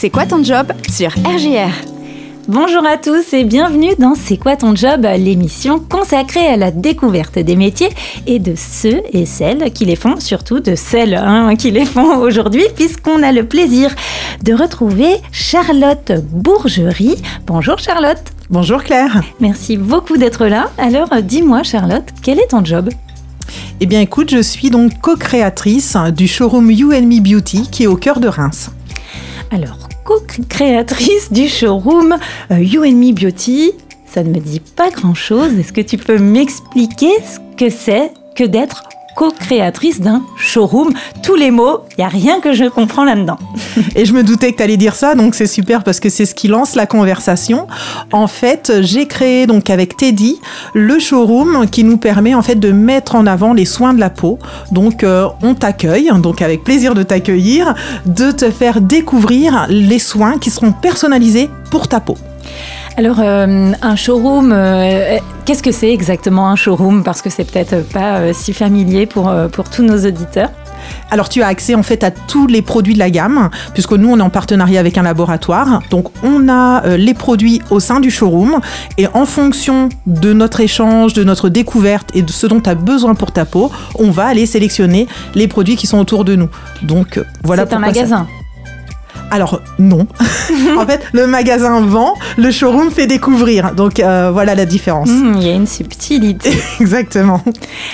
C'est quoi ton job sur RGR Bonjour à tous et bienvenue dans C'est quoi ton job, l'émission consacrée à la découverte des métiers et de ceux et celles qui les font, surtout de celles hein, qui les font aujourd'hui, puisqu'on a le plaisir de retrouver Charlotte Bourgerie. Bonjour Charlotte. Bonjour Claire. Merci beaucoup d'être là. Alors dis-moi Charlotte, quel est ton job? Eh bien écoute, je suis donc co-créatrice du showroom You and Me Beauty qui est au cœur de Reims. Alors, co-créatrice du showroom euh, You and Me Beauty, ça ne me dit pas grand-chose. Est-ce que tu peux m'expliquer ce que c'est que d'être co-créatrice d'un showroom. Tous les mots, il n'y a rien que je comprends là-dedans. Et je me doutais que tu dire ça, donc c'est super parce que c'est ce qui lance la conversation. En fait, j'ai créé donc avec Teddy le showroom qui nous permet en fait de mettre en avant les soins de la peau. Donc euh, on t'accueille, donc avec plaisir de t'accueillir, de te faire découvrir les soins qui seront personnalisés pour ta peau. Alors, euh, un showroom, euh, qu'est-ce que c'est exactement un showroom? Parce que c'est peut-être pas euh, si familier pour, pour tous nos auditeurs. Alors tu as accès en fait à tous les produits de la gamme, puisque nous on est en partenariat avec un laboratoire. Donc on a les produits au sein du showroom et en fonction de notre échange, de notre découverte et de ce dont tu as besoin pour ta peau, on va aller sélectionner les produits qui sont autour de nous. Donc voilà. C'est un magasin. Alors non. en fait, le magasin vend, le showroom fait découvrir. Donc euh, voilà la différence. Hmm, il y a une subtilité. Exactement.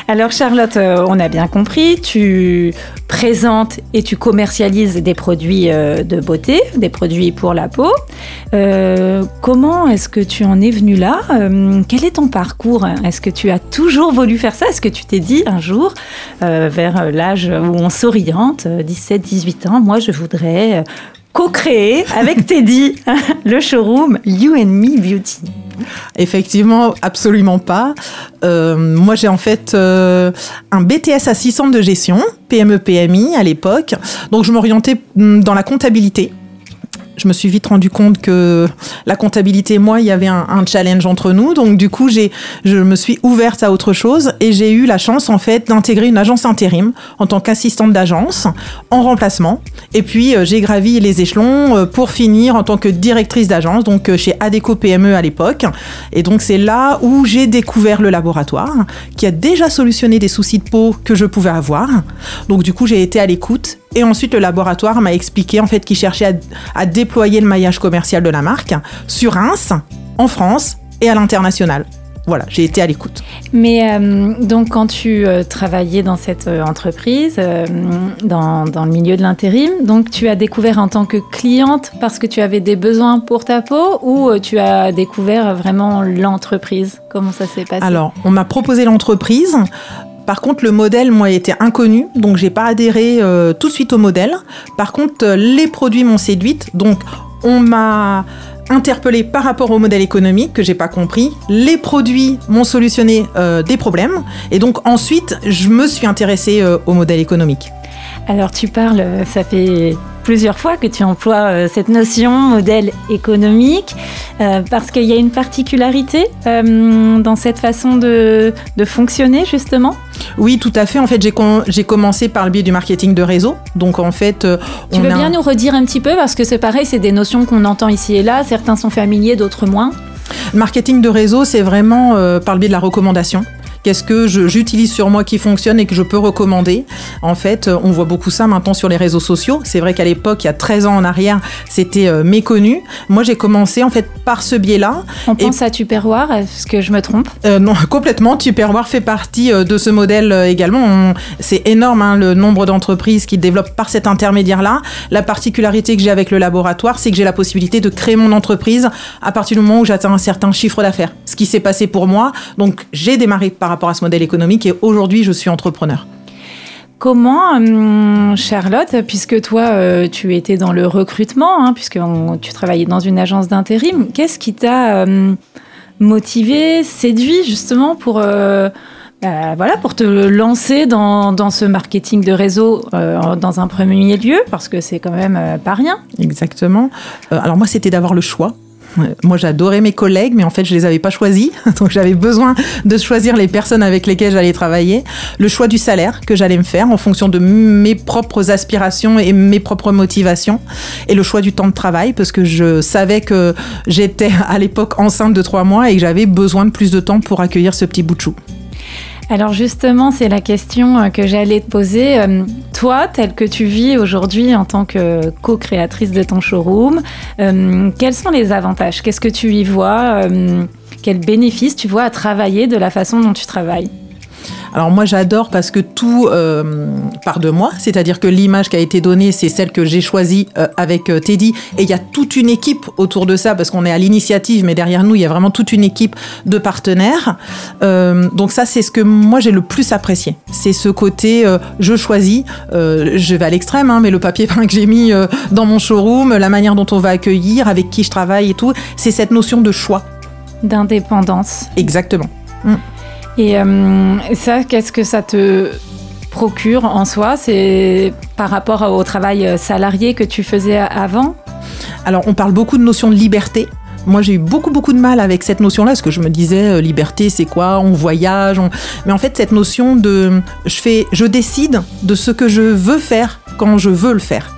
Alors Charlotte, euh, on a bien compris, tu présentes et tu commercialises des produits euh, de beauté, des produits pour la peau. comment est-ce que tu en es venu là? Quel est ton parcours? Est-ce que tu as toujours voulu faire ça? Est-ce que tu t'es dit un jour, vers l'âge où on s'oriente, 17-18 ans, moi je voudrais co-créé avec Teddy le showroom You and Me Beauty. Effectivement, absolument pas. Euh, moi, j'ai en fait euh, un BTS assistante de gestion, PME-PMI à l'époque. Donc, je m'orientais mm, dans la comptabilité je me suis vite rendu compte que la comptabilité et moi, il y avait un, challenge entre nous. Donc, du coup, j'ai, je me suis ouverte à autre chose et j'ai eu la chance, en fait, d'intégrer une agence intérim en tant qu'assistante d'agence en remplacement. Et puis, euh, j'ai gravi les échelons euh, pour finir en tant que directrice d'agence, donc euh, chez Adeco PME à l'époque. Et donc, c'est là où j'ai découvert le laboratoire qui a déjà solutionné des soucis de peau que je pouvais avoir. Donc, du coup, j'ai été à l'écoute et ensuite, le laboratoire m'a expliqué en fait qu'il cherchait à, déployer le maillage commercial de la marque sur Reims, en France et à l'international voilà, j'ai été à l'écoute. Mais euh, donc quand tu euh, travaillais dans cette euh, entreprise, dans, dans, le milieu de l'intérim, donc tu as découvert en tant que cliente parce que tu avais des besoins pour ta peau ou tu as découvert vraiment l'entreprise? Comment ça s'est passé? Alors, on m'a proposé l'entreprise. Par contre, le modèle, moi, était inconnu, donc j'ai pas adhéré euh, tout de suite au modèle. Par contre, euh, les produits m'ont séduite, donc on m'a interpellé par rapport au modèle économique que j'ai pas compris. Les produits m'ont solutionné euh, des problèmes, et donc ensuite, je me suis intéressée au modèle économique. Alors tu parles, ça fait plusieurs fois que tu emploies euh, cette notion modèle économique, euh, parce qu'il y a une particularité euh, dans cette façon de, fonctionner justement? Oui, tout à fait. En fait, j'ai commencé par le biais du marketing de réseau. Donc, en fait, tu veux bien nous redire un petit peu parce que c'est pareil, c'est des notions qu'on entend ici et là. Certains sont familiers, d'autres moins. Le marketing de réseau, c'est vraiment par le biais de la recommandation. Qu'est-ce que j'utilise sur moi qui fonctionne et que je peux recommander En fait, on voit beaucoup ça maintenant sur les réseaux sociaux. C'est vrai qu'à l'époque, il y a 13 ans en arrière, c'était euh, méconnu. Moi, j'ai commencé en fait par ce biais-là. On pense à Tupperware, est-ce que je me trompe? Euh, Non, complètement. Tupperware fait partie euh, de ce modèle également. C'est énorme hein, le nombre d'entreprises qui développent par cet intermédiaire-là. La particularité que j'ai avec le laboratoire, c'est que j'ai la possibilité de créer mon entreprise à partir du moment où j'atteins un certain chiffre d'affaires. Ce qui s'est passé pour moi. Donc, j'ai démarré par rapport à ce modèle économique et aujourd'hui je suis entrepreneur. Comment, hum, Charlotte, puisque toi, euh, tu étais dans le recrutement, hein, puisque tu travaillais dans une agence d'intérim, qu'est-ce qui t'a hum, motivé, séduit justement pour, euh, bah, voilà, pour te lancer dans, ce marketing de réseau euh, dans un premier lieu, parce que c'est quand même pas rien Exactement. alors moi, c'était d'avoir le choix Moi, j'adorais mes collègues, mais en fait, je les avais pas choisis. Donc, j'avais besoin de choisir les personnes avec lesquelles j'allais travailler. Le choix du salaire que j'allais me faire en fonction de mes propres aspirations et mes propres motivations. Et le choix du temps de travail, parce que je savais que j'étais à l'époque enceinte de trois mois et que j'avais besoin de plus de temps pour accueillir ce petit bout de chou. Alors justement, c'est la question euh, que j'allais te poser. Euh, toi, tel que tu vis aujourd'hui en tant que co-créatrice de ton showroom, euh, quels sont les avantages? Qu'est-ce que tu y vois? Quels bénéfices tu vois à travailler de la façon dont tu travailles? Alors moi j'adore parce que tout euh, part de moi, c'est-à-dire que l'image qui a été donnée, c'est celle que j'ai choisie euh, avec euh, Teddy, et il y a toute une équipe autour de ça, parce qu'on est à l'initiative, mais derrière nous, il y a vraiment toute une équipe de partenaires. donc ça, c'est ce que moi j'ai le plus apprécié. C'est ce côté, je choisis, je vais à l'extrême, hein, mais le papier peint que j'ai mis dans mon showroom, la manière dont on va accueillir, avec qui je travaille et tout, c'est cette notion de choix. D'indépendance. Exactement. Mm. Et euh, ça, qu'est-ce que ça te procure en soi? C'est par rapport au travail salarié que tu faisais avant? Alors, on parle beaucoup de notion de liberté. Moi, j'ai eu beaucoup, beaucoup de mal avec cette notion-là, parce que je me disais, euh, liberté, c'est quoi? On voyage. Mais en fait, cette notion de je, fais, je décide de ce que je veux faire quand je veux le faire.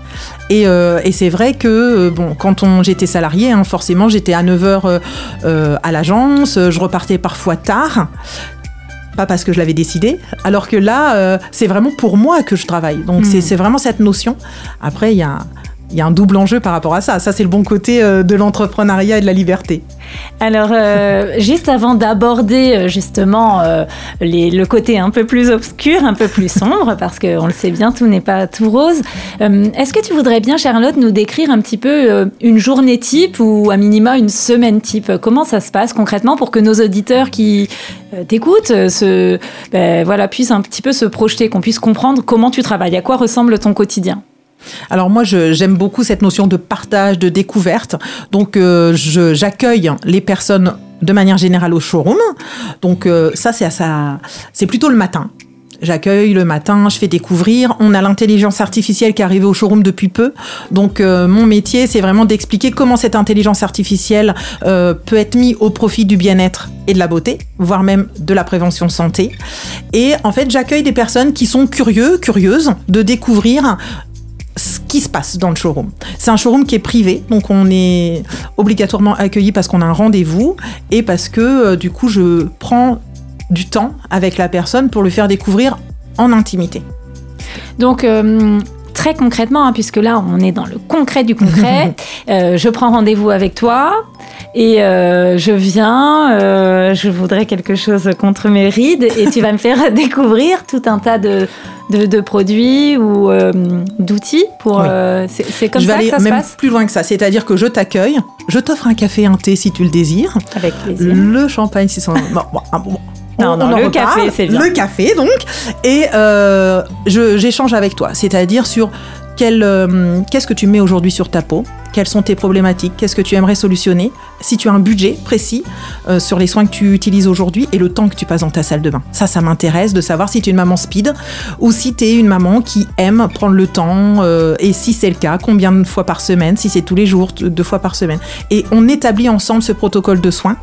Et, euh, et c'est vrai que bon, quand j'étais salarié, hein, forcément, j'étais à 9h à l'agence, je repartais parfois tard pas parce que je l'avais décidé, alors que là, euh, c'est vraiment pour moi que je travaille. Donc hmm. c'est vraiment cette notion. Après, il y a il y a un double enjeu par rapport à ça. Ça, c'est le bon côté euh, de l'entrepreneuriat et de la liberté. Alors, euh, juste avant d'aborder euh, justement le côté un peu plus obscur, un peu plus sombre, parce qu'on le sait bien, tout n'est pas tout rose, est-ce que tu voudrais bien, Charlotte, nous décrire un petit peu une journée type ou à minima une semaine type? Comment ça se passe concrètement pour que nos auditeurs qui t'écoutent ben, voilà, puissent un petit peu se projeter, qu'on puisse comprendre comment tu travailles, à quoi ressemble ton quotidien? Alors moi, j'aime beaucoup cette notion de partage, de découverte. Donc euh, j'accueille les personnes de manière générale au showroom. Donc euh, ça, c'est plutôt le matin. J'accueille le matin, je fais découvrir. On a l'intelligence artificielle qui est arrivée au showroom depuis peu. Donc euh, mon métier, c'est vraiment d'expliquer comment cette intelligence artificielle peut être mise au profit du bien-être et de la beauté, voire même de la prévention santé. Et en fait, j'accueille des personnes qui sont curieux, curieuses de découvrir ce qui se passe dans le showroom. C'est un showroom qui est privé, donc on est obligatoirement accueilli parce qu'on a un rendez-vous et parce que euh, du coup je prends du temps avec la personne pour lui faire découvrir en intimité. Donc euh, très concrètement, hein, puisque là on est dans le concret du concret, euh, je prends rendez-vous avec toi, et je viens, je voudrais quelque chose contre mes rides et tu vas me faire découvrir tout un tas de, de, produits ou euh, d'outils pour. Euh, c'est comme je vais ça aller que ça même se passe? plus loin que ça. C'est-à-dire que je t'accueille, je t'offre un café, un thé si tu le désires. Avec plaisir. Le champagne si c'est. bon, bon, non, non, le café, c'est bien. Le café, donc. Et euh, j'échange avec toi, c'est-à-dire sur euh, qu'est-ce que tu mets aujourd'hui sur ta peau? Quelles sont tes problématiques? Qu'est-ce que tu aimerais solutionner? Si tu as un budget précis euh, sur les soins que tu utilises aujourd'hui et le temps que tu passes dans ta salle de bain. Ça, ça m'intéresse de savoir si tu es une maman speed ou si tu es une maman qui aime prendre le temps euh, et si c'est le cas, combien de fois par semaine, si c'est tous les jours, deux fois par semaine. Et on établit ensemble ce protocole de soins.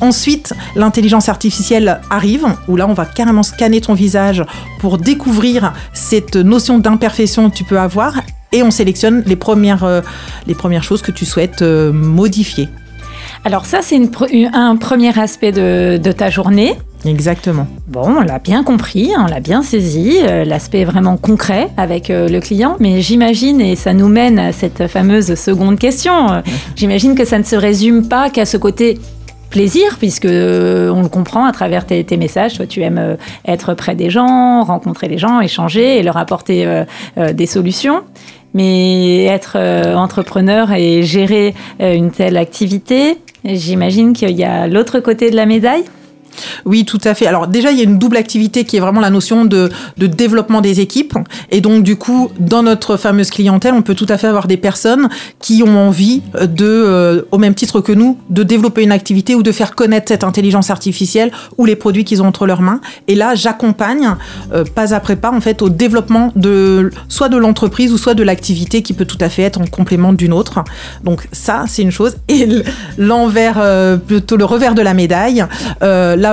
Ensuite, l'intelligence artificielle arrive où là, on va carrément scanner ton visage pour découvrir cette notion d'imperfection que tu peux avoir et on sélectionne les premières, euh, les premières choses que tu souhaites euh, modifier. Alors ça, c'est un premier aspect de, ta journée. Exactement. Bon, on l'a bien compris, on l'a bien saisi, euh, l'aspect vraiment concret avec le client, mais j'imagine, et ça nous mène à cette fameuse seconde question, j'imagine que ça ne se résume pas qu'à ce côté plaisir, puisque on le comprend à travers tes, messages. Toi, tu aimes être près des gens, rencontrer les gens, échanger et leur apporter des solutions. Mais être euh, entrepreneur et gérer euh, une telle activité, j'imagine qu'il y a l'autre côté de la médaille. Oui, tout à fait. Alors déjà, il y a une double activité qui est vraiment la notion de, développement des équipes. Et donc, du coup, dans notre fameuse clientèle, on peut tout à fait avoir des personnes qui ont envie de, euh, au même titre que nous, de développer une activité ou de faire connaître cette intelligence artificielle ou les produits qu'ils ont entre leurs mains. Et là, j'accompagne euh, pas après pas, en fait, au développement de soit de l'entreprise ou soit de l'activité qui peut tout à fait être en complément d'une autre. Donc ça, c'est une chose. Et l'envers, euh, plutôt le revers de la médaille,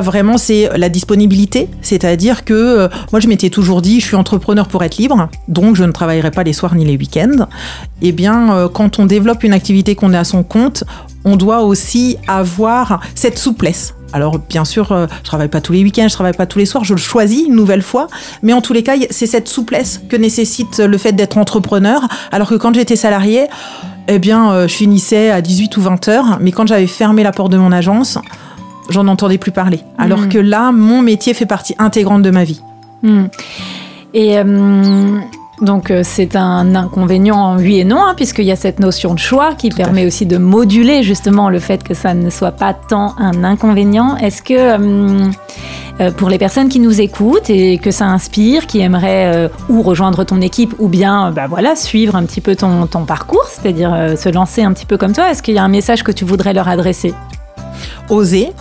vraiment, c'est la disponibilité. C'est-à-dire que euh, moi, je m'étais toujours dit, je suis entrepreneur pour être libre, donc je ne travaillerai pas les soirs ni les week-ends. Eh bien, euh, quand on développe une activité qu'on est à son compte, on doit aussi avoir cette souplesse. Alors bien sûr, euh, je travaille pas tous les week-ends, je travaille pas tous les soirs, je le choisis une nouvelle fois, mais en tous les cas, c'est cette souplesse que nécessite le fait d'être entrepreneur, alors que quand j'étais salarié, eh bien, euh, je finissais à 18 ou 20 heures, mais quand j'avais fermé la porte de mon agence, j'en entendais plus parler. Alors Mhm. que là, mon métier fait partie intégrante de ma vie. Hmm. Et euh, donc euh, c'est un inconvénient oui et non, hein, puisqu'il y a cette notion de choix qui Tout permet aussi de moduler justement le fait que ça ne soit pas tant un inconvénient. Est-ce que euh, pour les personnes qui nous écoutent et que ça inspire, qui aimeraient euh, ou rejoindre ton équipe ou bien bah voilà, suivre un petit peu ton, ton parcours, c'est-à-dire se lancer un petit peu comme toi, est-ce qu'il y a un message que tu voudrais leur adresser? Osez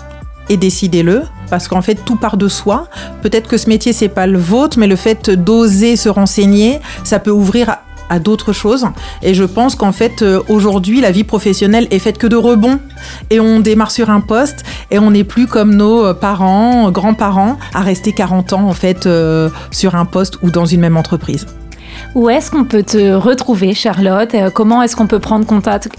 et décidez-le, parce qu'en fait, tout part de soi. Peut-être que ce métier, c'est pas le vôtre, mais le fait d'oser se renseigner, ça peut ouvrir à, d'autres choses. Et je pense qu'en fait, euh, aujourd'hui, la vie professionnelle est faite que de rebonds. Et on démarre sur un poste et on n'est plus comme nos euh, parents, grands-parents, à rester 40 ans, en fait, euh, sur un poste ou dans une même entreprise. Où est-ce qu'on peut te retrouver, Charlotte? Comment est-ce qu'on peut prendre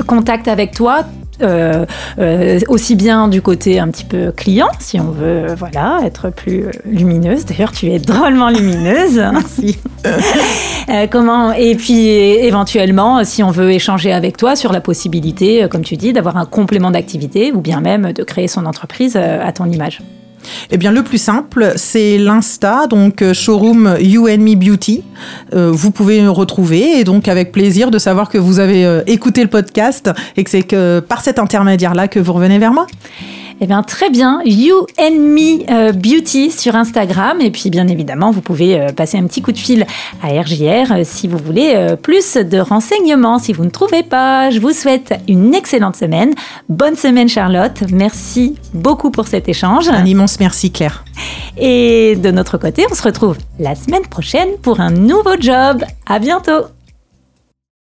contact avec toi? Euh, euh, aussi bien du côté un petit peu client, si on veut euh, voilà, être plus lumineuse. D'ailleurs, tu es drôlement lumineuse. Euh, comment Et puis éventuellement, si on veut échanger avec toi sur la possibilité, comme tu dis, d'avoir un complément d'activité ou bien même de créer son entreprise à ton image. Eh bien, le plus simple, c'est l'Insta, donc euh, showroom You and Me Beauty. Euh, vous pouvez me retrouver et donc avec plaisir de savoir que vous avez euh, écouté le podcast et que c'est que par cet intermédiaire-là que vous revenez vers moi. Eh bien, très bien. You and Me euh, Beauty sur Instagram. Et puis, bien évidemment, vous pouvez euh, passer un petit coup de fil à RJR euh, si vous voulez plus de renseignements. Si vous ne trouvez pas, je vous souhaite une excellente semaine. Bonne semaine, Charlotte. Merci beaucoup pour cet échange. Un immense merci, Claire. Et de notre côté, on se retrouve la semaine prochaine pour un nouveau job. À bientôt.